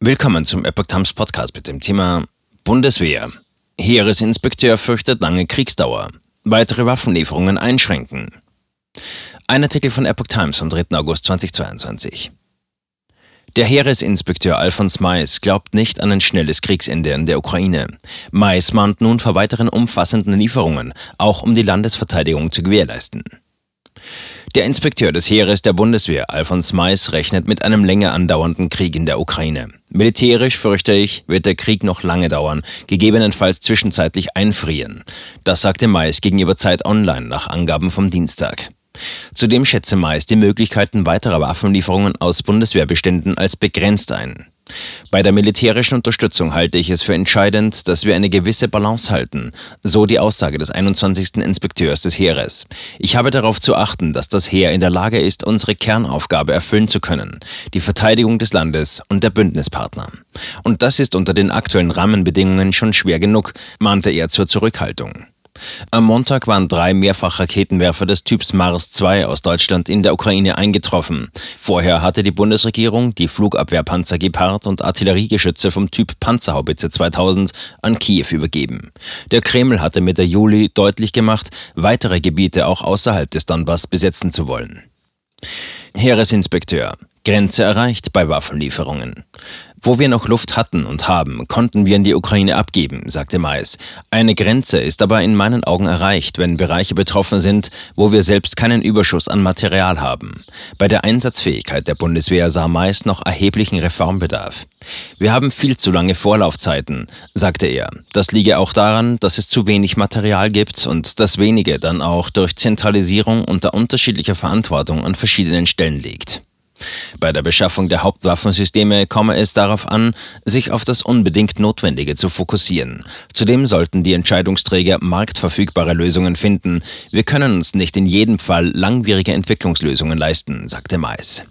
Willkommen zum Epoch Times Podcast mit dem Thema Bundeswehr. Heeresinspekteur fürchtet lange Kriegsdauer. Weitere Waffenlieferungen einschränken. Ein Artikel von Epoch Times vom 3. August 2022. Der Heeresinspekteur Alfons Mais glaubt nicht an ein schnelles Kriegsende in der Ukraine. Mais mahnt nun vor weiteren umfassenden Lieferungen, auch um die Landesverteidigung zu gewährleisten. Der Inspekteur des Heeres der Bundeswehr, Alfons Mais, rechnet mit einem länger andauernden Krieg in der Ukraine. Militärisch, fürchte ich, wird der Krieg noch lange dauern, gegebenenfalls zwischenzeitlich einfrieren. Das sagte Mais gegenüber Zeit Online nach Angaben vom Dienstag. Zudem schätze Mais die Möglichkeiten weiterer Waffenlieferungen aus Bundeswehrbeständen als begrenzt ein. Bei der militärischen Unterstützung halte ich es für entscheidend, dass wir eine gewisse Balance halten, so die Aussage des 21. Inspekteurs des Heeres. Ich habe darauf zu achten, dass das Heer in der Lage ist, unsere Kernaufgabe erfüllen zu können, die Verteidigung des Landes und der Bündnispartner. Und das ist unter den aktuellen Rahmenbedingungen schon schwer genug, mahnte er zur Zurückhaltung. Am Montag waren drei Mehrfachraketenwerfer des Typs Mars 2 aus Deutschland in der Ukraine eingetroffen. Vorher hatte die Bundesregierung die Flugabwehrpanzer Gepard und Artilleriegeschütze vom Typ Panzerhaubitze 2000 an Kiew übergeben. Der Kreml hatte Mitte Juli deutlich gemacht, weitere Gebiete auch außerhalb des Donbass besetzen zu wollen. Heeresinspekteur. Grenze erreicht bei Waffenlieferungen. Wo wir noch Luft hatten und haben, konnten wir in die Ukraine abgeben, sagte Mais. Eine Grenze ist aber in meinen Augen erreicht, wenn Bereiche betroffen sind, wo wir selbst keinen Überschuss an Material haben. Bei der Einsatzfähigkeit der Bundeswehr sah Mais noch erheblichen Reformbedarf. Wir haben viel zu lange Vorlaufzeiten, sagte er. Das liege auch daran, dass es zu wenig Material gibt und das wenige dann auch durch Zentralisierung unter unterschiedlicher Verantwortung an verschiedenen Stellen liegt. Bei der Beschaffung der Hauptwaffensysteme komme es darauf an, sich auf das unbedingt Notwendige zu fokussieren. Zudem sollten die Entscheidungsträger marktverfügbare Lösungen finden. Wir können uns nicht in jedem Fall langwierige Entwicklungslösungen leisten, sagte Mais.